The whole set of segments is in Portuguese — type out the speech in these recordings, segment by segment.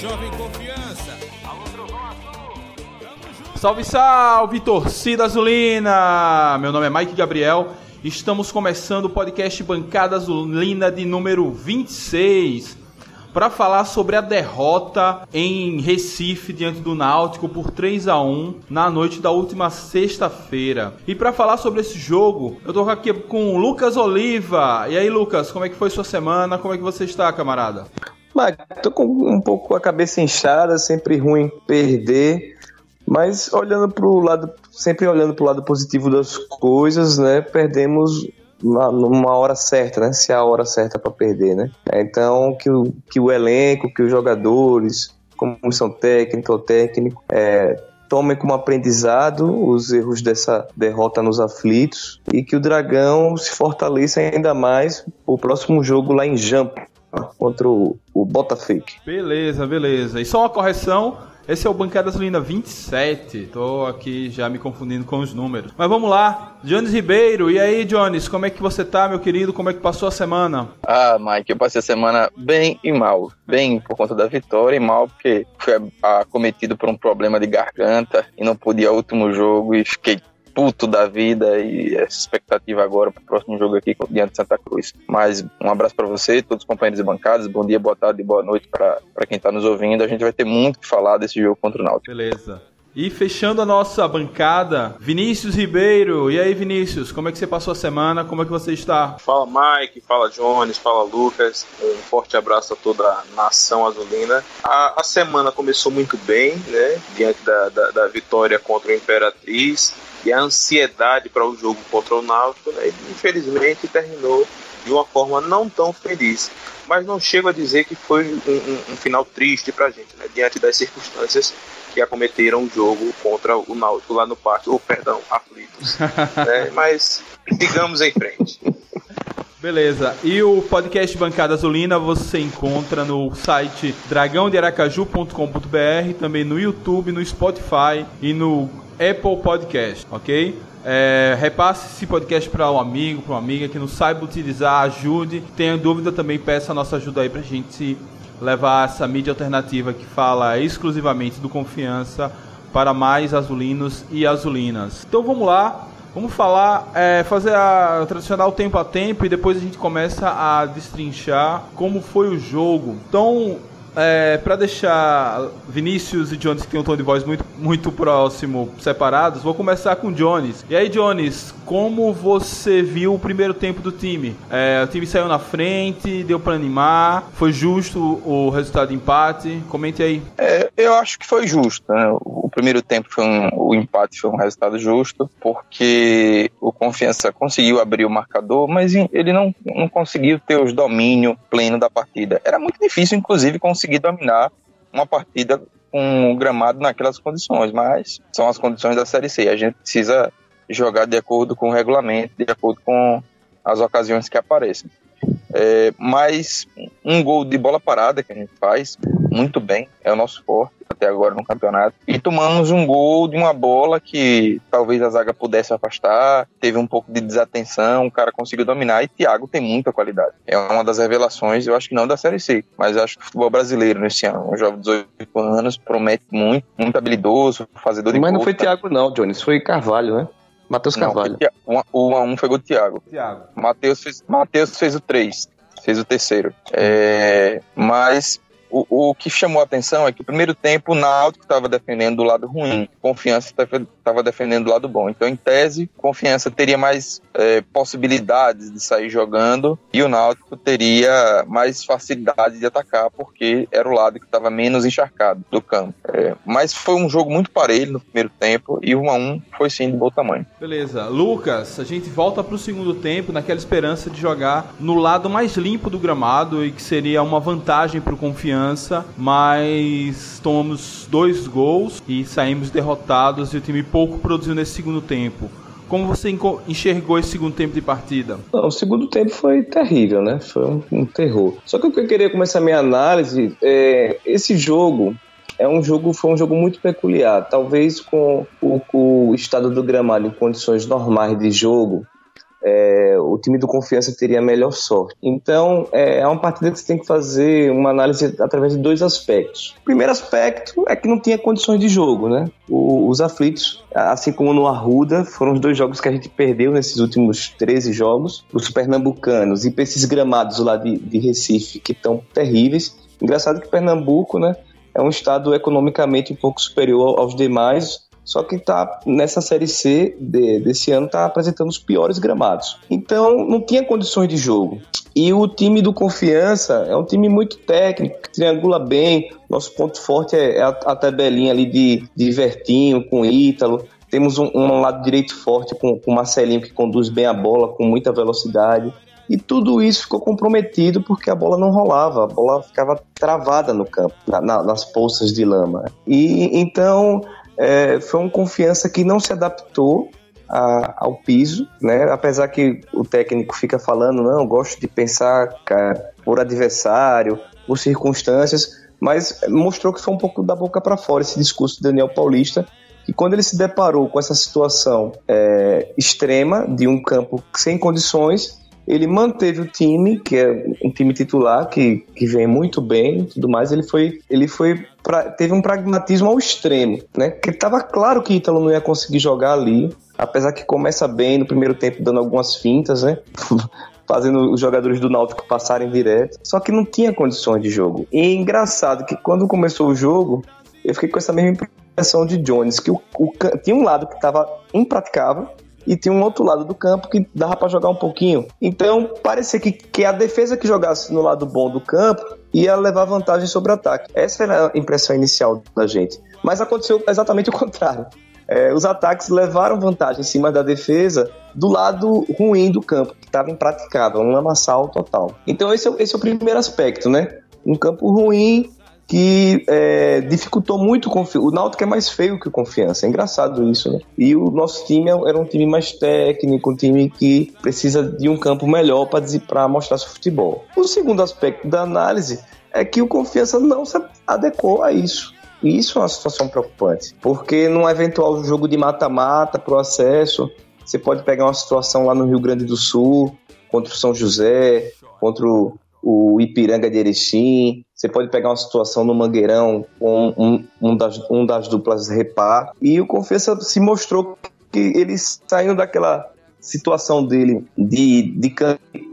Jovem Confiança. Salve, salve, torcida azulina! Meu nome é Mike Gabriel. Estamos começando o podcast Bancada Azulina de número 26 para falar sobre a derrota em Recife diante do Náutico por 3 a 1 na noite da última sexta-feira. E para falar sobre esse jogo, eu tô aqui com o Lucas Oliva. E aí, Lucas, como é que foi sua semana? Como é que você está, camarada? Mas tô com um pouco a cabeça inchada, sempre ruim perder. Mas olhando para o lado, sempre olhando para o lado positivo das coisas, né? Perdemos na, numa hora certa, né? Se é a hora certa para perder, né? Então que o, que o elenco, que os jogadores, comissão técnica, o técnico, é, tomem como aprendizado os erros dessa derrota nos aflitos e que o Dragão se fortaleça ainda mais o próximo jogo lá em Jampa contra o, o Botafogo. Beleza, beleza. E só uma correção, esse é o Bancada Gasolina 27. Tô aqui já me confundindo com os números. Mas vamos lá. Jones Ribeiro, e aí, Jones, como é que você tá, meu querido? Como é que passou a semana? Ah, Mike, eu passei a semana bem e mal. Bem por conta da vitória e mal porque fui acometido por um problema de garganta e não podia ir ao último jogo e fiquei puto da vida e essa expectativa agora para o próximo jogo aqui diante de Santa Cruz. Mas um abraço para você, todos os companheiros e bancadas. Bom dia, boa tarde e boa noite para quem está nos ouvindo. A gente vai ter muito que falar desse jogo contra o Náutico. Beleza. E fechando a nossa bancada, Vinícius Ribeiro. E aí, Vinícius, como é que você passou a semana? Como é que você está? Fala, Mike. Fala, Jones. Fala, Lucas. Um forte abraço a toda a nação azulina. A, a semana começou muito bem, né? Diante da, da, da vitória contra o Imperatriz e a ansiedade para o jogo contra o Náutico, né? infelizmente terminou de uma forma não tão feliz. Mas não chego a dizer que foi um, um, um final triste para a gente, né? diante das circunstâncias que acometeram o jogo contra o Náutico lá no pátio, ou perdão, aflitos. né? Mas sigamos em frente. Beleza. E o podcast Bancada Azulina você encontra no site dragãodearacaju.com.br, também no YouTube, no Spotify e no Apple Podcast, ok? É, repasse esse podcast para um amigo, para uma amiga que não saiba utilizar, ajude. Tenha dúvida também, peça a nossa ajuda aí para a gente levar essa mídia alternativa que fala exclusivamente do confiança para mais azulinos e azulinas. Então vamos lá, vamos falar, é, fazer a tradicional tempo a tempo e depois a gente começa a destrinchar como foi o jogo. Então é, para deixar Vinícius e Jones, que tem um tom de voz muito, muito próximo, separados, vou começar com Jones. E aí, Jones, como você viu o primeiro tempo do time? É, o time saiu na frente, deu para animar, foi justo o resultado de empate? Comente aí. É, eu acho que foi justo. Né? O primeiro tempo foi um, o empate foi um resultado justo, porque o Confiança conseguiu abrir o marcador, mas ele não, não conseguiu ter os domínio pleno da partida. Era muito difícil, inclusive, conseguir conseguir dominar uma partida com o gramado naquelas condições, mas são as condições da Série C. A gente precisa jogar de acordo com o regulamento, de acordo com as ocasiões que aparecem. É, mas um gol de bola parada que a gente faz muito bem, é o nosso forte até agora no campeonato. E tomamos um gol de uma bola que talvez a zaga pudesse afastar, teve um pouco de desatenção, o cara conseguiu dominar e Thiago tem muita qualidade. É uma das revelações, eu acho que não da Série C, mas acho que o futebol brasileiro nesse ano, um jovem de 18 anos, promete muito, muito habilidoso, fazedor de Mas não foi Thiago não, Jones, foi Carvalho, né? Matheus Carvalho. Não, o 1 um, um foi o Thiago. Thiago. Matheus fez, Mateus fez o 3, fez o terceiro. É, mas o, o que chamou a atenção é que no primeiro tempo o Náutico estava defendendo do lado ruim, Confiança estava defendendo do lado bom. Então, em tese, Confiança teria mais é, possibilidades de sair jogando e o Náutico teria mais facilidade de atacar porque era o lado que estava menos encharcado do campo. É, mas foi um jogo muito parelho no primeiro tempo e 1 a 1 foi sim de bom tamanho. Beleza. Lucas, a gente volta para o segundo tempo naquela esperança de jogar no lado mais limpo do gramado e que seria uma vantagem para o Confiança confiança, mas tomamos dois gols e saímos derrotados e o time pouco produziu nesse segundo tempo. Como você enxergou esse segundo tempo de partida? Não, o segundo tempo foi terrível, né? Foi um, um terror. Só que o que eu queria começar a minha análise é esse jogo é um jogo foi um jogo muito peculiar. Talvez com o, o estado do gramado em condições normais de jogo, é, o time do Confiança teria melhor sorte. Então, é, é uma partida que você tem que fazer uma análise através de dois aspectos. O primeiro aspecto é que não tinha condições de jogo, né? O, os aflitos, assim como no Arruda, foram os dois jogos que a gente perdeu nesses últimos 13 jogos. Os pernambucanos e para esses gramados lá de, de Recife, que estão terríveis. Engraçado que Pernambuco, né? É um estado economicamente um pouco superior aos demais, só que tá nessa série C de, desse ano tá apresentando os piores gramados. Então não tinha condições de jogo. E o time do Confiança é um time muito técnico, que triangula bem. Nosso ponto forte é, é a, a tabelinha ali de, de Vertinho com Ítalo. Temos um, um, lado direito forte com, com Marcelinho que conduz bem a bola com muita velocidade. E tudo isso ficou comprometido porque a bola não rolava, a bola ficava travada no campo, na, na, nas poças de lama. E então é, foi uma confiança que não se adaptou a, ao piso, né? Apesar que o técnico fica falando, não, gosto de pensar cara, por adversário, por circunstâncias, mas mostrou que foi um pouco da boca para fora esse discurso do Daniel Paulista, que quando ele se deparou com essa situação é, extrema de um campo sem condições, ele manteve o time, que é um time titular, que, que vem muito bem tudo mais. Ele foi, ele foi pra, teve um pragmatismo ao extremo, né? Que estava claro que Ítalo não ia conseguir jogar ali, apesar que começa bem no primeiro tempo, dando algumas fintas, né? fazendo os jogadores do Náutico passarem direto. Só que não tinha condições de jogo. E é engraçado que quando começou o jogo, eu fiquei com essa mesma impressão de Jones, que o, o tinha um lado que estava impraticável e tinha um outro lado do campo que dava para jogar um pouquinho. Então, parecia que, que a defesa que jogasse no lado bom do campo ia levar vantagem sobre o ataque. Essa era a impressão inicial da gente. Mas aconteceu exatamente o contrário. É, os ataques levaram vantagem em cima da defesa do lado ruim do campo, que estava impraticável, um lamaçal total. Então esse é, esse é o primeiro aspecto, né? Um campo ruim que é, dificultou muito o, o Náutico é mais feio que o Confiança, é engraçado isso, né? E o nosso time era um time mais técnico, um time que precisa de um campo melhor para mostrar seu futebol. O segundo aspecto da análise é que o Confiança não se adequou a isso. E isso é uma situação preocupante, porque num eventual jogo de mata-mata para o acesso, você pode pegar uma situação lá no Rio Grande do Sul, contra o São José, contra o o Ipiranga de Erechim, você pode pegar uma situação no Mangueirão com um, um, das, um das duplas repar, e o Confiança se mostrou que ele saindo daquela situação dele de, de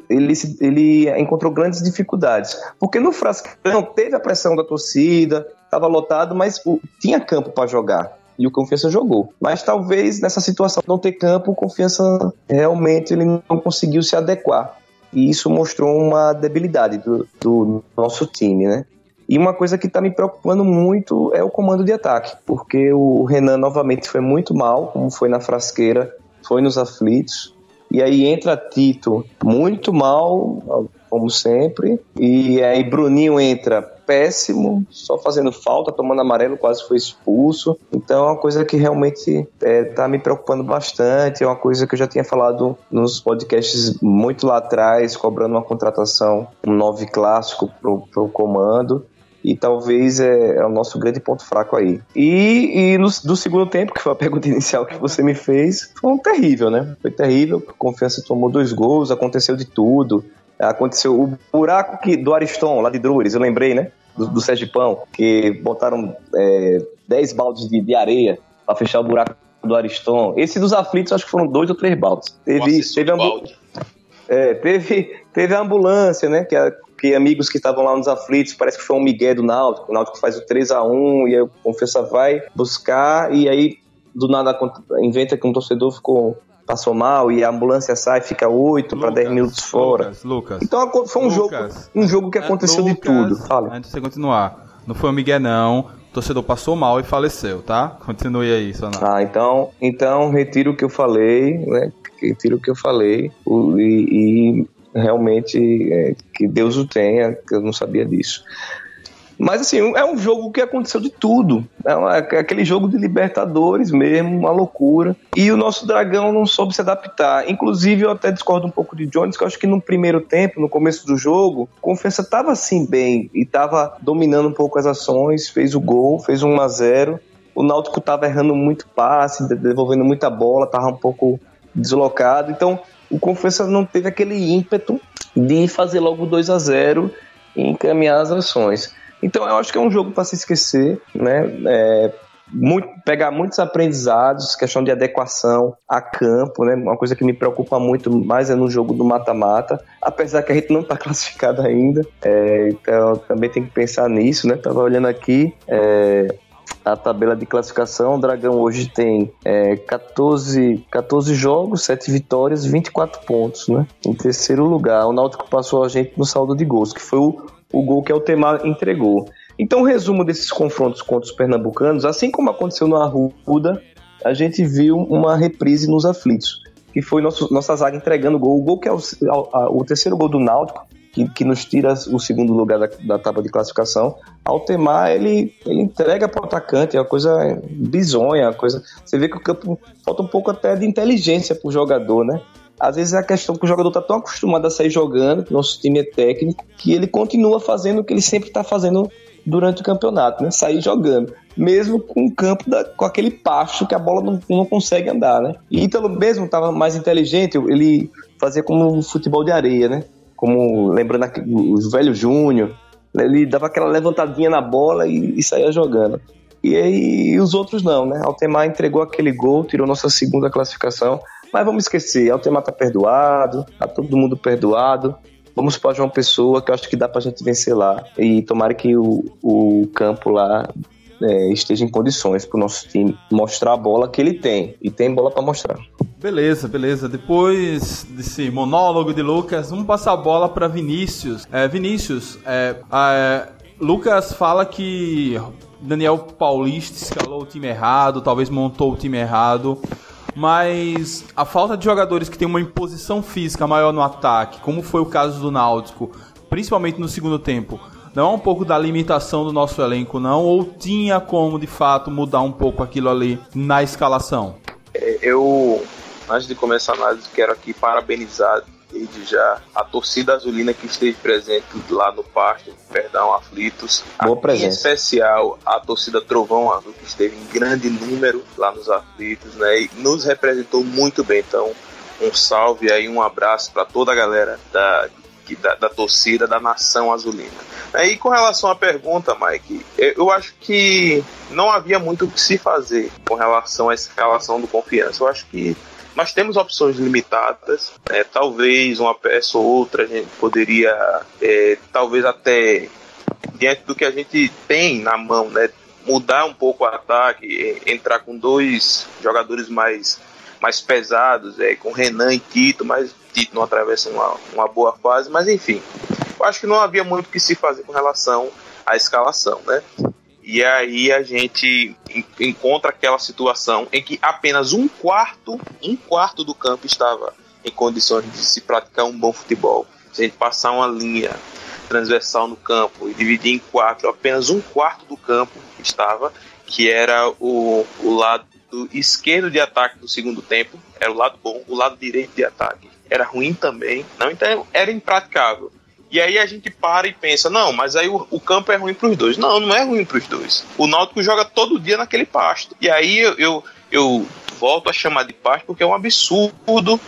ele, ele encontrou grandes dificuldades. Porque no Frascão teve a pressão da torcida, estava lotado, mas tinha campo para jogar. E o Confiança jogou. Mas talvez nessa situação não ter campo, o Confiança realmente ele não conseguiu se adequar. E isso mostrou uma debilidade do, do nosso time, né? E uma coisa que está me preocupando muito é o comando de ataque, porque o Renan novamente foi muito mal, como foi na frasqueira, foi nos aflitos. E aí entra Tito muito mal, como sempre. E aí Bruninho entra péssimo, só fazendo falta, tomando amarelo, quase foi expulso. Então é uma coisa que realmente está é, me preocupando bastante. É uma coisa que eu já tinha falado nos podcasts muito lá atrás, cobrando uma contratação, um nove clássico para o comando e talvez é, é, o nosso grande ponto fraco aí. E, e no, do segundo tempo, que foi a pergunta inicial que você me fez, foi um terrível, né? Foi terrível. A confiança tomou dois gols, aconteceu de tudo. Aconteceu o buraco que, do Ariston, lá de Drures, eu lembrei, né? Do, do Sergipão, que botaram é, 10 baldes de, de areia para fechar o buraco do Ariston. Esse dos aflitos, acho que foram dois ou três baldes. Teve isso, teve, ambu é, teve, teve a ambulância, né? Que, a, que amigos que estavam lá nos aflitos, parece que foi um Miguel do Náutico. O Náutico faz o 3 a 1 e aí o Confessa vai buscar, e aí do nada inventa que um torcedor ficou passou mal e a ambulância sai, fica 8 para 10 minutos fora. Lucas, Lucas. Então foi um Lucas, jogo, um jogo que aconteceu Lucas, de tudo. Fala. Antes de você continuar, não foi o Miguel não. O torcedor passou mal e faleceu, tá? Continue aí, Sonato. Ah, então, então retiro o que eu falei, né? Retiro o que eu falei e, e realmente é, que Deus o tenha, que eu não sabia disso. Mas assim, é um jogo que aconteceu de tudo. É, é aquele jogo de Libertadores mesmo, uma loucura. E o nosso dragão não soube se adaptar. Inclusive, eu até discordo um pouco de Jones, que eu acho que no primeiro tempo, no começo do jogo, Confiança estava assim bem e estava dominando um pouco as ações, fez o gol, fez um 1 a 0 O Náutico estava errando muito passe, devolvendo muita bola, estava um pouco deslocado. Então, o Confiança não teve aquele ímpeto de fazer logo 2 a 0 e encaminhar as ações. Então, eu acho que é um jogo para se esquecer, né? É, muito, pegar muitos aprendizados, questão de adequação a campo, né? Uma coisa que me preocupa muito mais é no jogo do mata-mata, apesar que a gente não está classificado ainda, é, então também tem que pensar nisso, né? Tava olhando aqui, é, a tabela de classificação. O Dragão hoje tem é, 14, 14 jogos, 7 vitórias, 24 pontos, né? Em terceiro lugar, o Náutico passou a gente no saldo de gols, que foi o, o gol que o Temar entregou. Então, o resumo desses confrontos contra os pernambucanos, assim como aconteceu no Arruda, a gente viu uma reprise nos aflitos, que foi nosso, nossa zaga entregando gol. O gol que é o, o, o terceiro gol do Náutico, que, que, nos tira o segundo lugar da, da tábua de classificação. Altemar, ele, ele entrega para o atacante, é uma coisa bizonha, uma coisa. Você vê que o campo falta um pouco até de inteligência para o jogador, né? Às vezes é a questão que o jogador está tão acostumado a sair jogando, nosso time é técnico, que ele continua fazendo o que ele sempre está fazendo durante o campeonato, né? Sair jogando. Mesmo com o campo, da, com aquele pasto que a bola não, não consegue andar, né? E Ítalo mesmo estava mais inteligente, ele fazia como um futebol de areia, né? Como lembrando os velhos Júnior, né? ele dava aquela levantadinha na bola e, e saía jogando. E aí os outros não, né? Altemar entregou aquele gol, tirou nossa segunda classificação. Mas vamos esquecer, Altemar tá perdoado, tá todo mundo perdoado. Vamos para João Pessoa, que eu acho que dá para a gente vencer lá. E tomara que o, o campo lá é, esteja em condições para o nosso time mostrar a bola que ele tem. E tem bola para mostrar. Beleza, beleza. Depois desse monólogo de Lucas, vamos passar a bola para Vinícius. É, Vinícius, é, é, Lucas fala que Daniel Paulista escalou o time errado, talvez montou o time errado mas a falta de jogadores que tem uma imposição física maior no ataque, como foi o caso do Náutico, principalmente no segundo tempo, não é um pouco da limitação do nosso elenco, não? Ou tinha como de fato mudar um pouco aquilo ali na escalação? É, eu, antes de começar a análise, quero aqui parabenizar já a torcida azulina que esteve presente lá no Pasto, perdão, aflitos. Boa presença. Em especial a torcida Trovão Azul que esteve em grande número lá nos aflitos, né? E nos representou muito bem. Então, um salve aí, um abraço para toda a galera da, da, da, torcida da nação azulina. E com relação à pergunta, Mike, eu acho que não havia muito o que se fazer com relação a essa relação do confiança. Eu acho que nós temos opções limitadas, né? talvez uma peça ou outra a gente poderia, é, talvez até diante do que a gente tem na mão, né? mudar um pouco o ataque, entrar com dois jogadores mais, mais pesados, é, com Renan e Tito, mas Tito não atravessa uma, uma boa fase, mas enfim, eu acho que não havia muito o que se fazer com relação à escalação, né? E aí a gente encontra aquela situação em que apenas um quarto, um quarto do campo estava em condições de se praticar um bom futebol. Se a gente passar uma linha transversal no campo e dividir em quatro, apenas um quarto do campo estava, que era o, o lado esquerdo de ataque do segundo tempo, era o lado bom, o lado direito de ataque era ruim também, não então era impraticável. E aí a gente para e pensa, não, mas aí o, o campo é ruim para os dois. Não, não é ruim para os dois. O Náutico joga todo dia naquele pasto. E aí eu, eu, eu volto a chamar de pasto porque é um absurdo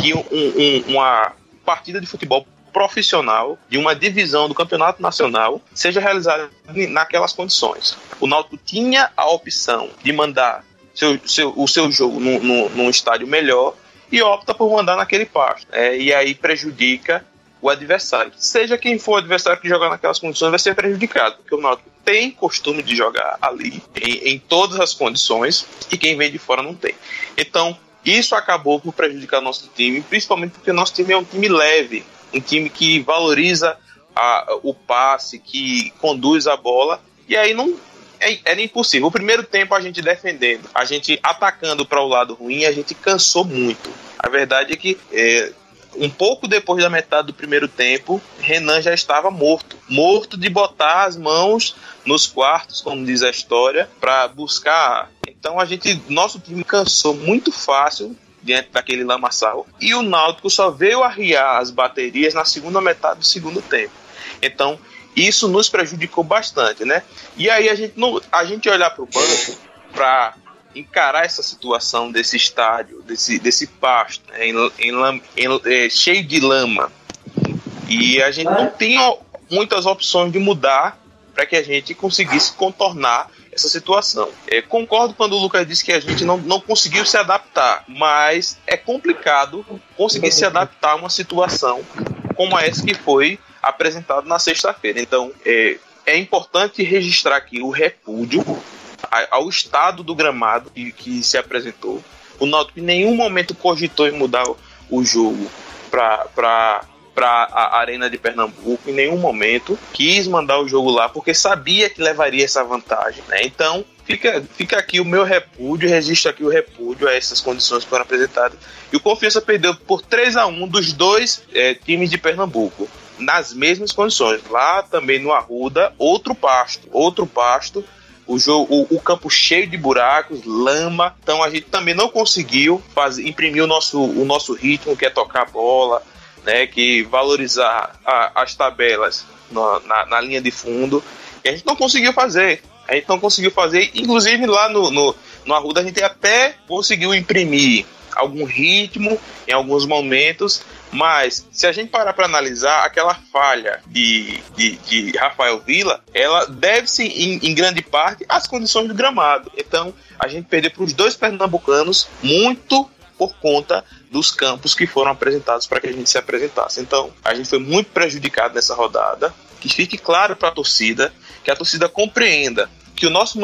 que um, um, uma partida de futebol profissional de uma divisão do campeonato nacional seja realizada naquelas condições. O Náutico tinha a opção de mandar seu, seu, o seu jogo num, num, estádio melhor e opta por mandar naquele pasto. É, e aí prejudica o adversário. Seja quem for o adversário que jogar naquelas condições, vai ser prejudicado, porque o Náutico tem costume de jogar ali, em, em todas as condições, e quem vem de fora não tem. Então, isso acabou por prejudicar nosso time, principalmente porque nosso time é um time leve, um time que valoriza a, o passe, que conduz a bola, e aí não é, era impossível. O primeiro tempo a gente defendendo, a gente atacando para o lado ruim, a gente cansou muito. A verdade é que é, um pouco depois da metade do primeiro tempo, Renan já estava morto. Morto de botar as mãos nos quartos, como diz a história, para buscar. Então a gente, nosso time cansou muito fácil diante daquele lamaçal. E o Náutico só veio arriar as baterias na segunda metade do segundo tempo. Então, isso nos prejudicou bastante, né? E aí a gente não, a gente olhar para o banco para encarar essa situação desse estádio, desse, desse pasto, né, em, em, em, é, cheio de lama. E a gente não tinha muitas opções de mudar para que a gente conseguisse contornar essa situação. É, concordo quando o Lucas disse que a gente não, não conseguiu se adaptar, mas é complicado conseguir se adaptar a uma situação como essa que foi apresentada na sexta-feira. Então, é, é importante registrar aqui o repúdio ao estado do gramado que, que se apresentou. O Náutico em nenhum momento cogitou em mudar o jogo para para a Arena de Pernambuco em nenhum momento quis mandar o jogo lá porque sabia que levaria essa vantagem, né? Então fica, fica aqui o meu repúdio, registro aqui o repúdio a essas condições que foram apresentadas. E o Confiança perdeu por 3 a 1 dos dois é, times de Pernambuco nas mesmas condições. Lá também no Arruda, outro pasto, outro pasto o, jogo, o, o, campo cheio de buracos, lama. Então a gente também não conseguiu fazer, imprimir o nosso, o nosso ritmo, que é tocar a bola, né, que valorizar a, as tabelas na, na, na, linha de fundo. E a gente não conseguiu fazer. A gente não conseguiu fazer. Inclusive lá no, no, no Arruda a gente até conseguiu imprimir algum ritmo em alguns momentos, mas se a gente parar para analisar, aquela falha de, de, de, Rafael Vila, ela deve-se em, em, grande parte às condições do gramado. Então, a gente perdeu para os dois pernambucanos muito por conta dos campos que foram apresentados para que a gente se apresentasse. Então, a gente foi muito prejudicado nessa rodada. Que fique claro para a torcida, que a torcida compreenda que o nosso,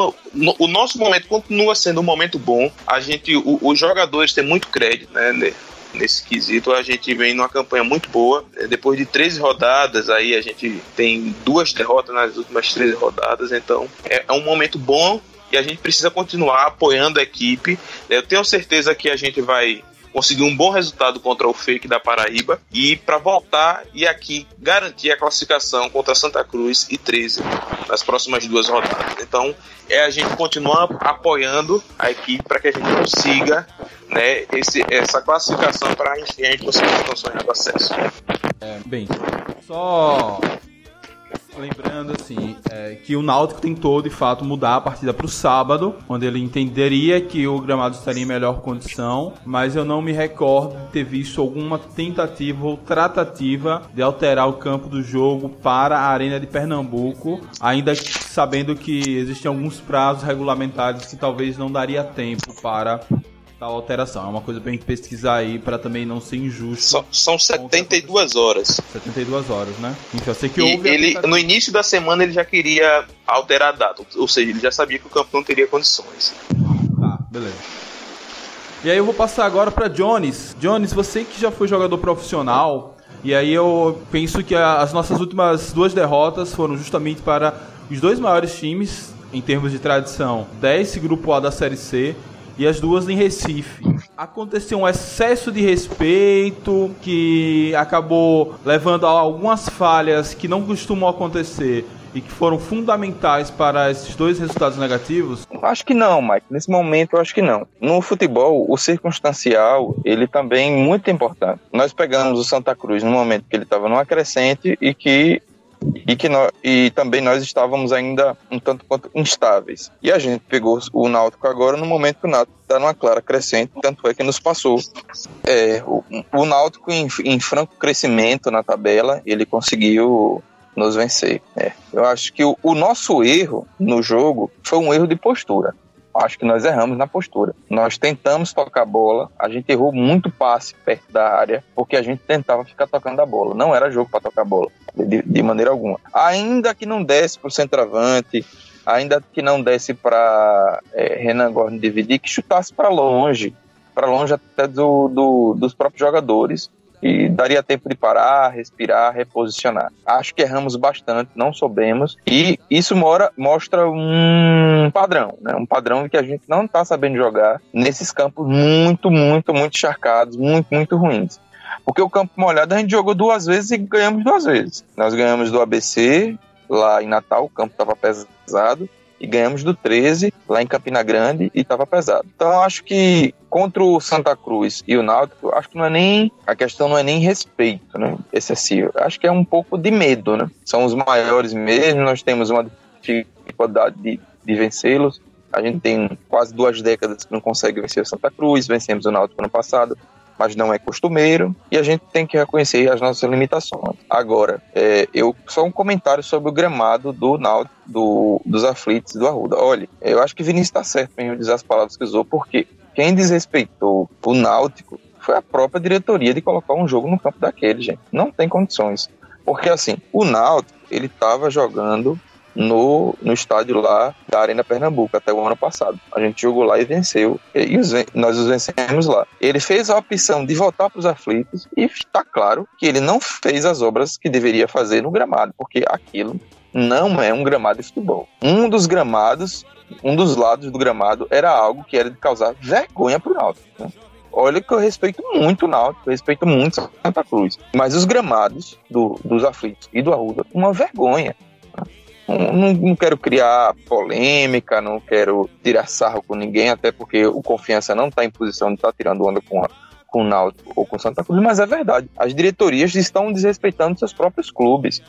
o nosso momento continua sendo um momento bom. A gente, o, os jogadores têm muito crédito, né? Nesse quesito, a gente vem numa campanha muito boa. É, depois de 13 rodadas, aí a gente tem duas derrotas nas últimas 13 rodadas. Então, é, é um momento bom e a gente precisa continuar apoiando a equipe. Eu tenho certeza que a gente vai conseguir um bom resultado contra o Fake da Paraíba e para voltar e aqui garantir a classificação contra Santa Cruz e 13 nas próximas duas rodadas. Então, é a gente continuar apoiando a equipe para que a gente consiga né, esse, essa classificação para a gente conseguir o sonho do acesso. É, bem, só Lembrando assim, é, que o Náutico tentou de fato mudar a partida para o sábado, onde ele entenderia que o gramado estaria em melhor condição, mas eu não me recordo de ter visto alguma tentativa ou tratativa de alterar o campo do jogo para a Arena de Pernambuco, ainda sabendo que existem alguns prazos regulamentares que talvez não daria tempo para tal alteração. É uma coisa bem pesquisar aí para também não ser injusto. So, são 72 horas. 72 horas, né? Então eu sei que houve. Ele, no início da semana ele já queria alterar a data, ou seja, ele já sabia que o campo não teria condições. Tá, beleza. E aí eu vou passar agora para Jones. Jones, você que já foi jogador profissional, e aí eu penso que as nossas últimas duas derrotas foram justamente para os dois maiores times em termos de tradição, desse grupo A da Série C e as duas em Recife. Aconteceu um excesso de respeito que acabou levando a algumas falhas que não costumam acontecer e que foram fundamentais para esses dois resultados negativos? Acho que não, Mike. Nesse momento, eu acho que não. No futebol, o circunstancial, ele também é muito importante. Nós pegamos o Santa Cruz no momento que ele estava numa crescente e que e que nós, e também nós estávamos ainda um tanto quanto instáveis. E a gente pegou o Náutico agora no momento que o Náutico está numa clara crescente, tanto é que nos passou. É, o, o Náutico em, em franco crescimento na tabela, ele conseguiu nos vencer. É. Eu acho que o, o nosso erro no jogo foi um erro de postura acho que nós erramos na postura. Nós tentamos tocar a bola, a gente errou muito passe perto da área, porque a gente tentava ficar tocando a bola. Não era jogo para tocar a bola, de, de, maneira alguma. Ainda que não desse para o centroavante, ainda que não desse para é, Renan Gordon dividir, que chutasse para longe, para longe até do, do, dos próprios jogadores e daria tempo de parar, respirar, reposicionar. Acho que erramos bastante, não soubemos, e isso mora, mostra um padrão, né? um padrão de que a gente não está sabendo jogar nesses campos muito, muito, muito encharcados, muito, muito ruins. Porque o campo molhado a gente jogou duas vezes e ganhamos duas vezes. Nós ganhamos do ABC, lá em Natal, o campo estava pesado, e ganhamos do 13 lá em Campina Grande e estava pesado. Então acho que contra o Santa Cruz e o Náutico, acho que não é nem a questão não é nem respeito, né, excessivo. Acho que é um pouco de medo, né? São os maiores mesmo, nós temos uma dificuldade de, de vencê-los. a gente tem quase duas décadas que não consegue vencer o Santa Cruz, vencemos o Náutico ano passado, mas não é costumeiro e a gente tem que reconhecer as nossas limitações. Agora, é, eu só um comentário sobre o gramado do Náutico, do, dos aflitos do Arruda. Olha, eu acho que Vinícius está certo em dizer as palavras que usou, porque quem desrespeitou o Náutico foi a própria diretoria de colocar um jogo no campo daquele, gente. Não tem condições. Porque assim, o Náutico, ele estava jogando no, no estádio lá da Arena Pernambuco até o ano passado. A gente jogou lá e venceu, e os, nós os vencemos lá. Ele fez a opção de voltar para os aflitos e está claro que ele não fez as obras que deveria fazer no gramado, porque aquilo não é um gramado de futebol. Um dos gramados, um dos lados do gramado era algo que era de causar vergonha para o Náutico. Né? Olha que eu respeito muito o Náutico, eu respeito muito Santa Cruz. Mas os gramados do, dos aflitos e do Arruda, uma vergonha. Não, não, quero criar polêmica, não quero tirar sarro com ninguém, até porque o Confiança não está em posição de estar tá tirando onda com, a, com o Náutico ou com Santa Cruz, mas é verdade. As diretorias estão desrespeitando seus próprios clubes.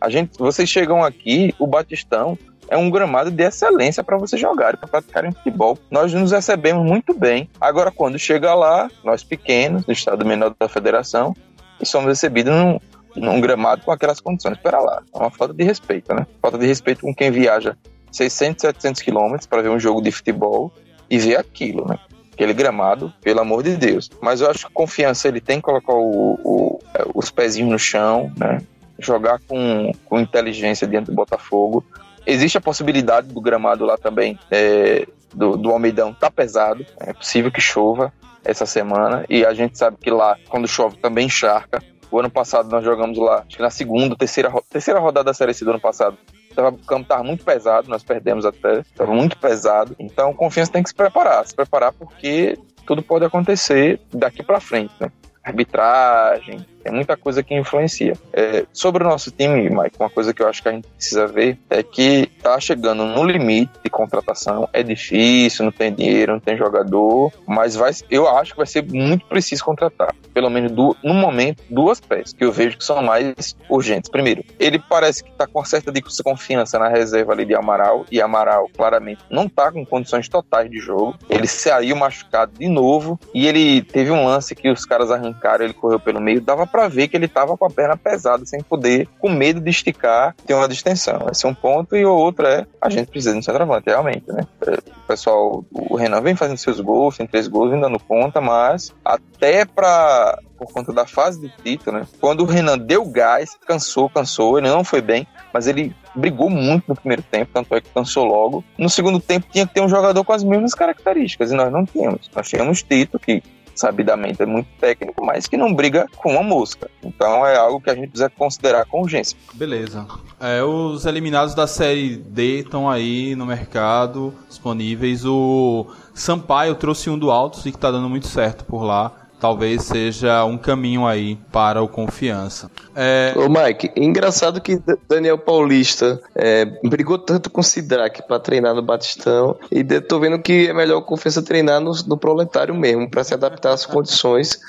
A gente, vocês chegam aqui, o Batistão é um gramado de excelência para você jogar, para praticar em futebol. Nós nos recebemos muito bem. Agora, quando chega lá, nós pequenos, do estado menor da federação, e somos recebidos num, num gramado com aquelas condições. Espera lá, é uma falta de respeito, né? Falta de respeito com quem viaja 600, 700 quilômetros para ver um jogo de futebol e ver aquilo, né? Aquele gramado, pelo amor de Deus. Mas eu acho que confiança ele tem que colocar o, o, é, os pezinhos no chão, né? Jogar com, com inteligência diante do Botafogo. Existe a possibilidade do gramado lá também, é, do, do Almeidão, tá pesado. É possível que chova essa semana. E a gente sabe que lá, quando chove, também encharca. O ano passado nós jogamos lá, acho que na segunda, terceira, terceira rodada da Série C do ano passado. Tava, o campo estava muito pesado, nós perdemos até, estava muito pesado. Então, confiança tem que se preparar, se preparar porque tudo pode acontecer daqui para frente, né? Arbitragem, é muita coisa que influencia. É, sobre o nosso time, Mike, uma coisa que eu acho que a gente precisa ver é que tá chegando no limite de contratação. É difícil, não tem dinheiro, não tem jogador, mas vai, eu acho que vai ser muito preciso contratar. Pelo menos do, no momento, duas peças que eu vejo que são mais urgentes. Primeiro, ele parece que tá com certa confiança na reserva ali de Amaral, e Amaral claramente não tá com condições totais de jogo. Ele saiu machucado de novo e ele teve um lance que os caras arrancaram, ele correu pelo meio, dava para ver que ele estava com a perna pesada, sem poder, com medo de esticar, ter uma distensão. Esse é um ponto, e o outro é a gente precisa de um centroavante, realmente, né? O pessoal, o Renan vem fazendo seus gols, tem três gols, vem dando conta, mas até para por conta da fase do Tito, né? Quando o Renan deu gás, cansou, cansou, ele não foi bem, mas ele brigou muito no primeiro tempo, tanto é que cansou logo. No segundo tempo tinha que ter um jogador com as mesmas características, e nós não tínhamos. Nós tínhamos Tito, que sabidamente é muito técnico, mas que não briga com uma mosca. Então é algo que a gente precisa considerar com urgência. Beleza. É, os eliminados da série D estão aí no mercado, disponíveis. O Sampaio trouxe um do Altos e que está dando muito certo por lá talvez seja um caminho aí para o confiança. É... Ô Mike, engraçado que Daniel Paulista é, brigou tanto com o Sidraque para treinar no Batistão e tô vendo que é melhor o confiança treinar no, no proletário mesmo, para se adaptar às condições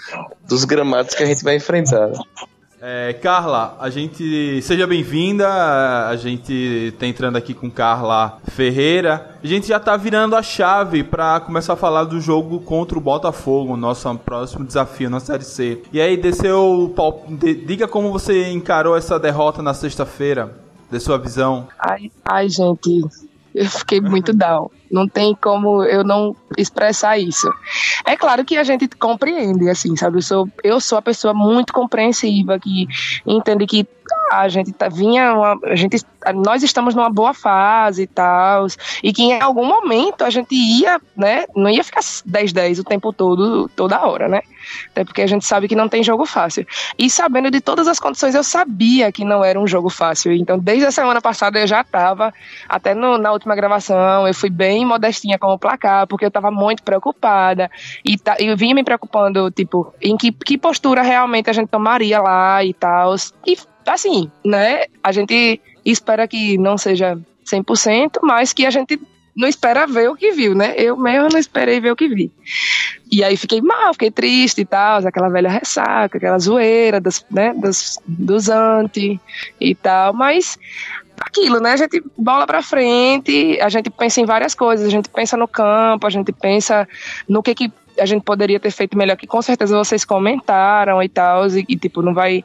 dos gramados que a gente vai enfrentar. É, Carla, a gente seja bem-vinda. A gente tá entrando aqui com Carla Ferreira. A gente já tá virando a chave para começar a falar do jogo contra o Botafogo, nosso próximo desafio na Série C. E aí, desceu, diga como você encarou essa derrota na sexta-feira, de sua visão. Ai, ai, gente, eu fiquei muito down. Não tem como eu não expressar isso. É claro que a gente compreende, assim, sabe? Eu sou, eu sou a pessoa muito compreensiva que entende que a gente tá, vinha, uma, a gente, nós estamos numa boa fase e tal, e que em algum momento a gente ia, né, não ia ficar 10-10 o tempo todo, toda hora, né? Até porque a gente sabe que não tem jogo fácil. E sabendo de todas as condições, eu sabia que não era um jogo fácil. Então, desde a semana passada eu já tava, até no, na última gravação, eu fui bem modestinha com o placar, porque eu tava muito preocupada, e tá, eu vinha me preocupando, tipo, em que, que postura realmente a gente tomaria lá e tal. E assim, né? A gente espera que não seja 100%, mas que a gente não espera ver o que viu, né? Eu mesmo não esperei ver o que vi. E aí fiquei mal, fiquei triste e tal, aquela velha ressaca, aquela zoeira das, né, das, dos anti e tal, mas aquilo, né? A gente bola para frente, a gente pensa em várias coisas, a gente pensa no campo, a gente pensa no que que a gente poderia ter feito melhor, que com certeza vocês comentaram e tal, e, e tipo, não vai.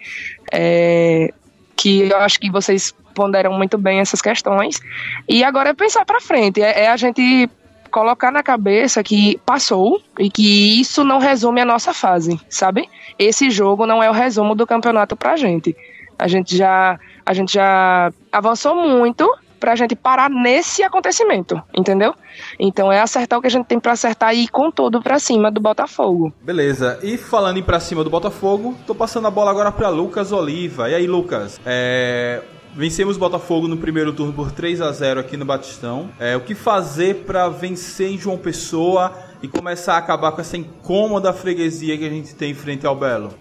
É, que eu acho que vocês ponderam muito bem essas questões. E agora é pensar para frente, é, é a gente colocar na cabeça que passou e que isso não resume a nossa fase, sabe? Esse jogo não é o resumo do campeonato pra gente. A gente já, a gente já avançou muito pra gente parar nesse acontecimento, entendeu? Então é acertar o que a gente tem para acertar e ir com tudo pra cima do Botafogo. Beleza. E falando em pra cima do Botafogo, tô passando a bola agora para Lucas Oliva. E aí, Lucas? É, Vencemos o Botafogo no primeiro turno por 3 a 0 aqui no Batistão. É, o que fazer para vencer em João Pessoa e começar a acabar com essa incômoda freguesia que a gente tem em frente ao Belo?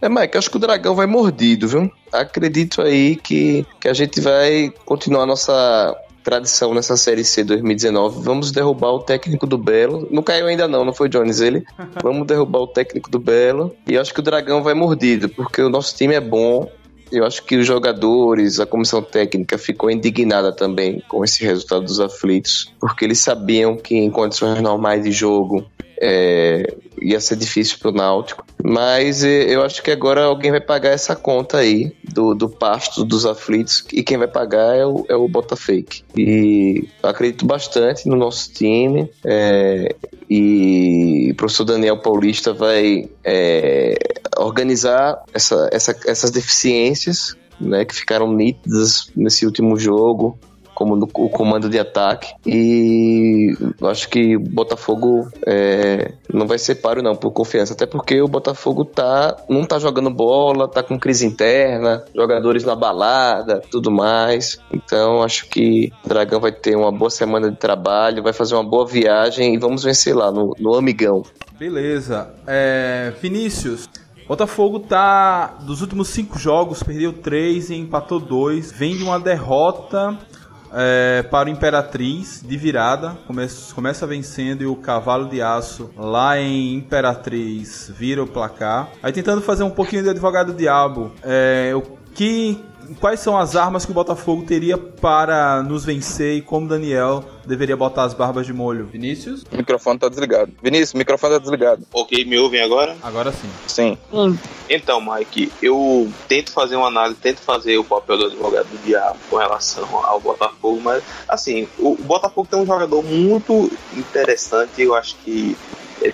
É, Mike, acho que o Dragão vai mordido, viu? Acredito aí que, que a gente vai continuar a nossa tradição nessa Série C 2019. Vamos derrubar o técnico do Belo. Não caiu ainda não, não foi Jones ele. Vamos derrubar o técnico do Belo. E acho que o Dragão vai mordido, porque o nosso time é bom. Eu acho que os jogadores, a comissão técnica ficou indignada também com esse resultado dos aflitos, porque eles sabiam que em condições normais de jogo é, ia ser difícil para o Náutico. Mas é, eu acho que agora alguém vai pagar essa conta aí do, do pasto dos aflitos e quem vai pagar é o, é o Botafake. E acredito bastante no nosso time é, e o professor Daniel Paulista vai é, organizar essa, essa, essas deficiências né, que ficaram nítidas nesse último jogo como no, o comando de ataque. E acho que Botafogo é, não vai ser páreo, não, por confiança. Até porque o Botafogo tá, não tá jogando bola, tá com crise interna, jogadores na balada, tudo mais. Então acho que o Dragão vai ter uma boa semana de trabalho, vai fazer uma boa viagem e vamos vencer lá no, no Amigão. Beleza. É, Vinícius, Botafogo tá dos últimos cinco jogos, perdeu três e empatou dois. Vem de uma derrota é, para o Imperatriz de virada. Começa, começa vencendo e o Cavalo de Aço lá em Imperatriz vira o placar. Aí tentando fazer um pouquinho de advogado diabo. É, que quais são as armas que o Botafogo teria para nos vencer e como Daniel deveria botar as barbas de molho? Vinícius? O microfone tá desligado. Vinícius, o microfone tá desligado. Ok, me ouvem agora? Agora sim. Sim. Hum. Então, Mike, eu tento fazer uma análise, tento fazer o papel do advogado do diabo com relação ao Botafogo, mas assim, o Botafogo tem um jogador muito interessante, eu acho que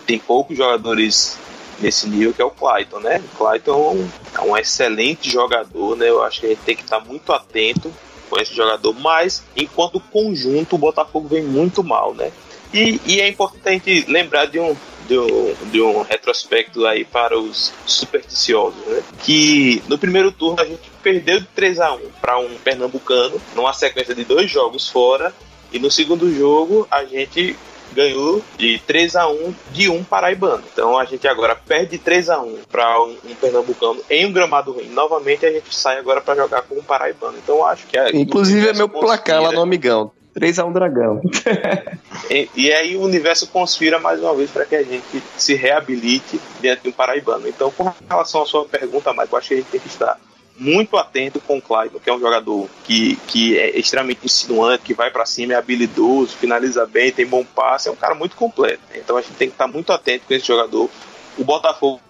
tem poucos jogadores nesse nível que é o Clayton, né? O Clayton é um, é um excelente jogador, né? Eu acho que a gente tem que estar muito atento com esse jogador, mas enquanto conjunto o Botafogo vem muito mal, né? E, e é importante lembrar de um, de um, de um retrospecto aí para os supersticiosos, né? Que no primeiro turno a gente perdeu de 3 a 1 para um pernambucano, numa sequência de dois jogos fora, e no segundo jogo a gente ganhou de 3 a 1 de um paraibano. Então a gente agora perde 3 a 1 para um, um, pernambucano em um gramado ruim. Novamente a gente sai agora para jogar com um paraibano. Então acho que é, inclusive é meu placar lá no Amigão. 3x1 Dragão. e, e, aí o universo conspira mais uma vez para que a gente se reabilite diante de um paraibano. Então, com relação à sua pergunta, eu acho que a gente tem que estar muito atento com o Clyde, que é um jogador que, que é extremamente insinuante, que vai para cima, é habilidoso, finaliza bem, tem bom passe, é um cara muito completo. Então a gente tem que estar muito atento com esse jogador. O Botafogo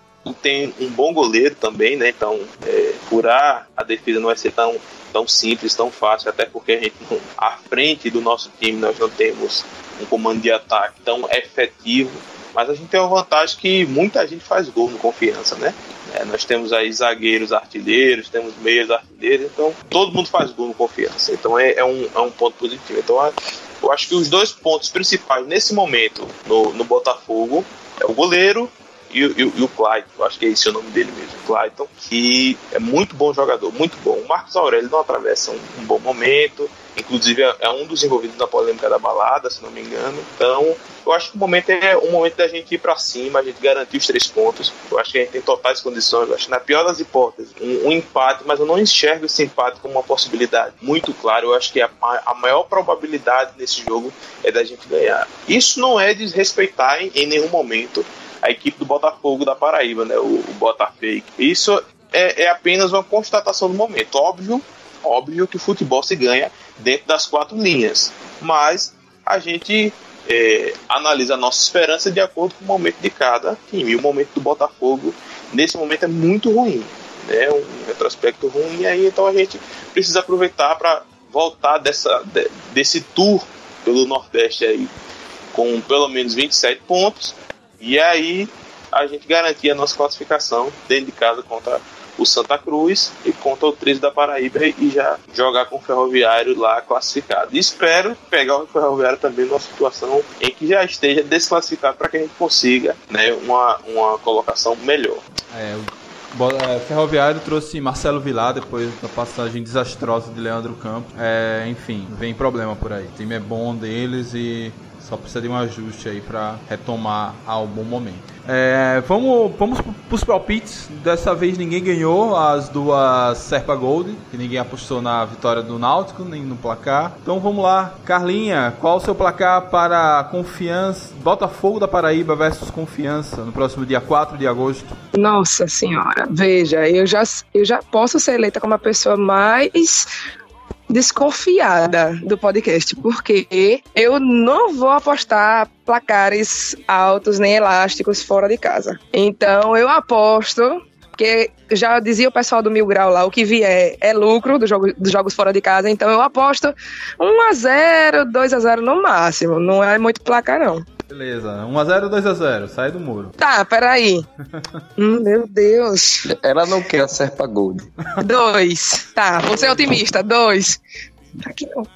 tem um bom goleiro também, né? Então, é, furar a defesa não vai ser tão, tão simples, tão fácil, até porque a gente, à frente do nosso time, nós não temos um comando de ataque tão efetivo. Mas a gente tem uma vantagem que muita gente faz gol no confiança, né? É, nós temos aí zagueiros artilheiros, temos meias artilheiros, então todo mundo faz gol no confiança. Então é, é, um, é um ponto positivo. Então eu acho que os dois pontos principais nesse momento no, no Botafogo é o goleiro e, e, e, o Clayton, acho que é esse o nome dele mesmo, Clayton, que é muito bom jogador, muito bom. O Marcos Aurélio não atravessa um, um bom momento, inclusive é, é, um dos envolvidos na polêmica da balada, se não me engano. Então, eu acho que o momento é o momento da gente ir para cima, a gente garantir os três pontos. Eu acho que a gente tem totais condições. Eu acho que na pior das hipóteses, um, um empate, mas eu não enxergo esse empate como uma possibilidade. Muito claro, eu acho que a, a maior probabilidade nesse jogo é da gente ganhar. Isso não é desrespeitar em, em nenhum momento a equipe do Botafogo da Paraíba, né? O, o Botafake. Isso é, é, apenas uma constatação do momento. Óbvio Óbvio que o futebol se ganha dentro das quatro linhas, mas a gente é, analisa a nossa esperança de acordo com o momento de cada time. O momento do Botafogo, nesse momento, é muito ruim. Né? Um retrospecto ruim, e aí então a gente precisa aproveitar para voltar dessa, de, desse tour pelo Nordeste aí com pelo menos 27 pontos e aí a gente garantir a nossa classificação dentro de casa contra o Santa Cruz e contra o 13 da Paraíba e já jogar com o Ferroviário lá classificado. E espero pegar o Ferroviário também numa situação em que já esteja desclassificado para que a gente consiga né, uma, uma colocação melhor. É, o Ferroviário trouxe Marcelo Vilar depois da passagem desastrosa de Leandro Campos. É, enfim, vem problema por aí. O time é bom deles e só precisa de um ajuste aí para retomar ao bom momento. É, vamos vamos para os palpites. Dessa vez ninguém ganhou as duas Serpa Gold, que ninguém apostou na vitória do Náutico, nem no placar. Então vamos lá. Carlinha, qual o seu placar para Confiança, Botafogo da Paraíba versus Confiança no próximo dia 4 de agosto? Nossa senhora, veja, eu já, eu já posso ser eleita como a pessoa mais desconfiada do podcast, porque eu não vou apostar placares altos nem elásticos fora de casa. Então eu aposto porque já dizia o pessoal do Mil Grau lá, o que vier é lucro do jogo, dos jogos fora de casa, então eu aposto 1 a 0 2 a 0 no máximo, não é muito placar não. Beleza, 1x0 ou 2x0? Sai do muro. Tá, peraí. hum, meu Deus. Ela não quer a Serpa Gold. Dois. Tá, você é otimista. Dois. Aqui não.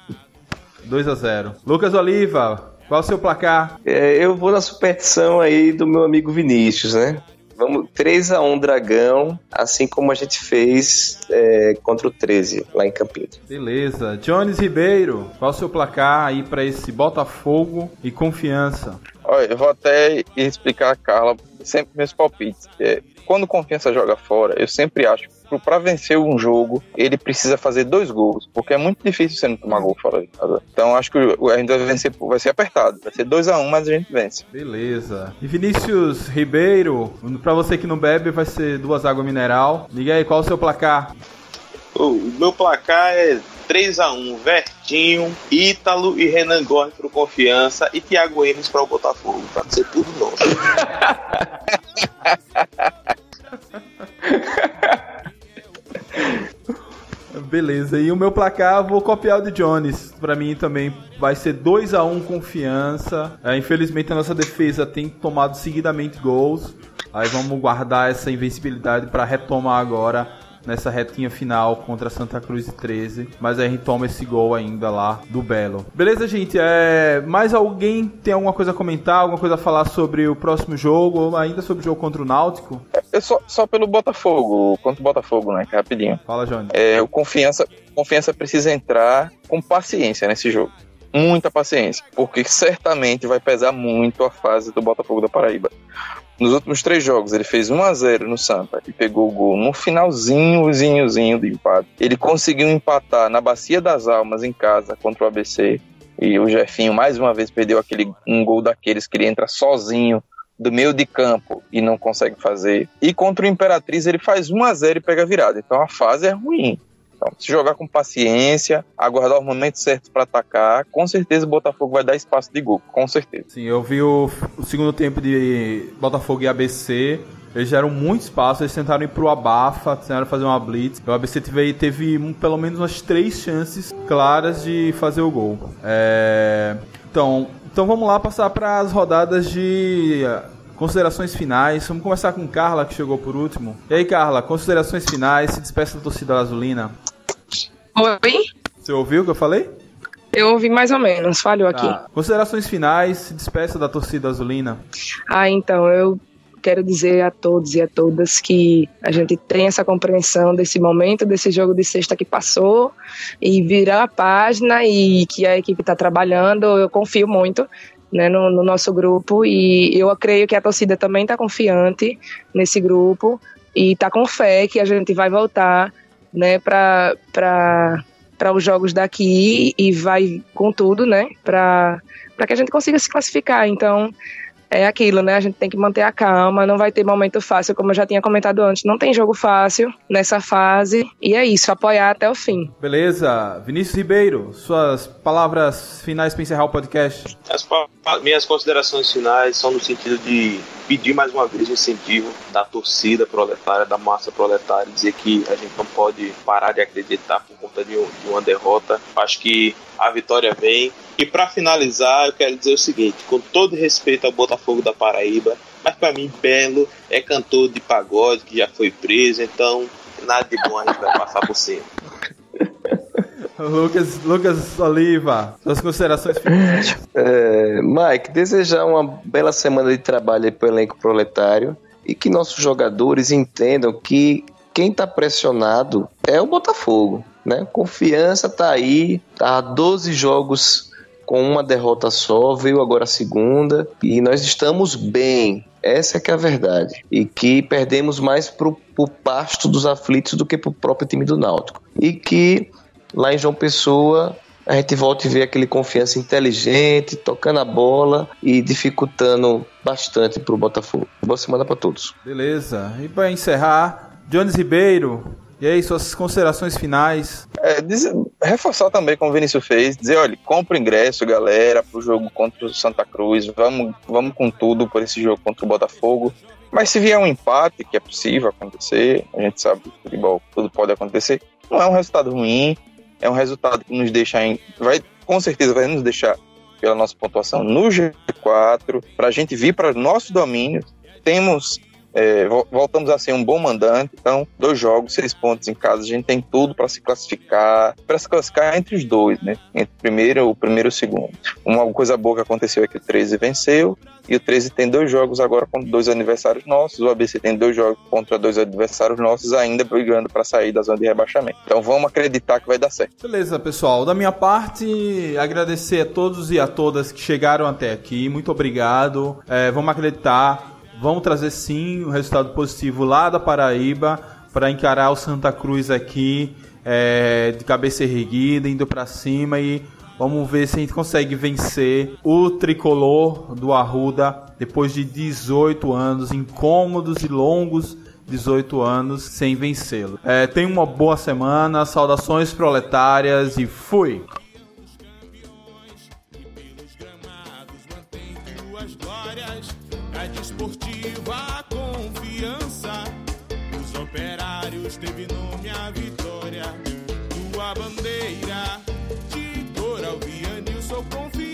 2x0. Lucas Oliva, qual o seu placar? É, eu vou na superstição aí do meu amigo Vinícius, né? Vamos 3 a 1 Dragão, assim como a gente fez é, contra o 13 lá em Campinas. Beleza. Jones Ribeiro, qual o seu placar aí para esse Botafogo e confiança? Olha, eu vou até explicar a Carla sempre meus palpites. É, quando confiança joga fora, eu sempre acho para vencer um jogo, ele precisa fazer dois gols, porque é muito difícil você não tomar gol fora de casa. Então acho que a gente vai vencer, vai ser apertado. Vai ser 2 a 1 um, mas a gente vence. Beleza. E Vinícius Ribeiro, para você que não bebe, vai ser duas águas mineral. Liga aí, qual o seu placar? O meu placar é 3x1, Vertinho, Ítalo e Renan Gorri pro Confiança e Thiago Enes para o Botafogo, para ser tudo nosso. Beleza, e o meu placar vou copiar o de Jones. Para mim também vai ser 2 a 1 confiança. É, infelizmente a nossa defesa tem tomado seguidamente gols. Aí vamos guardar essa invencibilidade para retomar agora nessa retinha final contra Santa Cruz e 13, mas a gente toma esse gol ainda lá do Belo. Beleza, gente? É, mais alguém tem alguma coisa a comentar, alguma coisa a falar sobre o próximo jogo, ou ainda sobre o jogo contra o Náutico? É só, só pelo Botafogo, contra o Botafogo, né? Rapidinho. Fala, Johnny. É, o confiança, confiança precisa entrar com paciência nesse jogo muita paciência, porque certamente vai pesar muito a fase do Botafogo da Paraíba. Nos últimos três jogos, ele fez 1 a 0 no Sampa e pegou o gol no finalzinhozinho do empate. Ele conseguiu empatar na Bacia das Almas em casa contra o ABC. E o Jefinho mais uma vez perdeu aquele um gol daqueles que ele entra sozinho do meio de campo e não consegue fazer. E contra o Imperatriz ele faz 1 a 0 e pega virada. Então a fase é ruim. Então, se jogar com paciência, aguardar o momento certo para atacar, com certeza o Botafogo vai dar espaço de gol, com certeza. Sim, eu vi o, o segundo tempo de Botafogo e ABC. Eles deram muito espaço, eles tentaram ir pro abafa, tentaram fazer uma blitz. O ABC teve, teve pelo menos umas três chances claras de fazer o gol. É... Então, então vamos lá passar para as rodadas de uh, considerações finais. Vamos começar com Carla, que chegou por último. E aí, Carla, considerações finais, se despeça da torcida azulina. Oi? Você ouviu o que eu falei? Eu ouvi mais ou menos, falhou tá. aqui. Considerações finais, se despeça da torcida azulina. Ah, então, eu quero dizer a todos e a todas que a gente tem essa compreensão desse momento, desse jogo de sexta que passou, e virar a página e que a equipe está trabalhando. Eu confio muito né, no, no, nosso grupo e eu creio que a torcida também está confiante nesse grupo e está com fé que a gente vai voltar né, para os jogos daqui e vai com tudo, né, para que a gente consiga se classificar. Então, é aquilo, né? A gente tem que manter a calma, não vai ter momento fácil, como eu já tinha comentado antes. Não tem jogo fácil nessa fase. E é isso, apoiar até o fim. Beleza. Vinícius Ribeiro, suas palavras finais para encerrar o podcast. As minhas considerações finais são no sentido de pedir mais uma vez o incentivo da torcida proletária, da massa proletária, dizer que a gente não pode parar de acreditar por conta de, uma derrota. Acho que a vitória vem. E para finalizar, eu quero dizer o seguinte: com todo respeito ao Botafogo da Paraíba, mas para mim, Belo é cantor de pagode que já foi preso, então nada de bom a gente vai passar por cima. Lucas, Lucas Oliva, suas considerações finais. É, Mike, desejar uma bela semana de trabalho para o elenco proletário e que nossos jogadores entendam que quem está pressionado é o Botafogo. Né? Confiança está aí, tá 12 jogos com uma derrota só, veio agora a segunda e nós estamos bem. Essa é que é a verdade. E que perdemos mais pro, pro pasto dos aflitos do que pro próprio time do Náutico. E que lá em João Pessoa a gente volta e vê aquele confiança inteligente, tocando a bola e dificultando bastante pro Botafogo. Boa semana para todos. Beleza. E para encerrar, Jones Ribeiro, e aí, suas considerações finais? É, reforçar também, como o Vinícius fez, dizer, olha, compra o ingresso, galera, pro jogo contra o Santa Cruz, vamos, vamos com tudo por esse jogo contra o Botafogo. Mas se vier um empate, que é possível acontecer, a gente sabe que futebol tudo pode acontecer, não é um resultado ruim, é um resultado que nos deixa em, vai com certeza vai nos deixar pela nossa pontuação no G4 para a gente vir para nossos domínios. Temos é, voltamos a ser um bom mandante, então dois jogos, seis pontos em casa, a gente tem tudo para se classificar, para se classificar entre os dois, né? Entre o primeiro, o primeiro e o segundo. Uma coisa boa que aconteceu é que o 13 venceu e o 13 tem dois jogos agora contra dois adversários nossos, o ABC tem dois jogos contra dois adversários nossos, ainda brigando para sair da zona de rebaixamento. Então vamos acreditar que vai dar certo. Beleza, pessoal. Da minha parte, agradecer a todos e a todas que chegaram até aqui. Muito obrigado. É, vamos acreditar vão trazer sim um resultado positivo lá da Paraíba para encarar o Santa Cruz aqui é, de cabeça erguida, indo para cima e vamos ver se a gente consegue vencer o tricolor do Arruda depois de 18 anos incômodos e longos 18 anos sem vencê-lo. É, tenha uma boa semana, saudações proletárias e fui! Operários teve nome a vitória. Tua bandeira de cor alviane, eu sou confiança.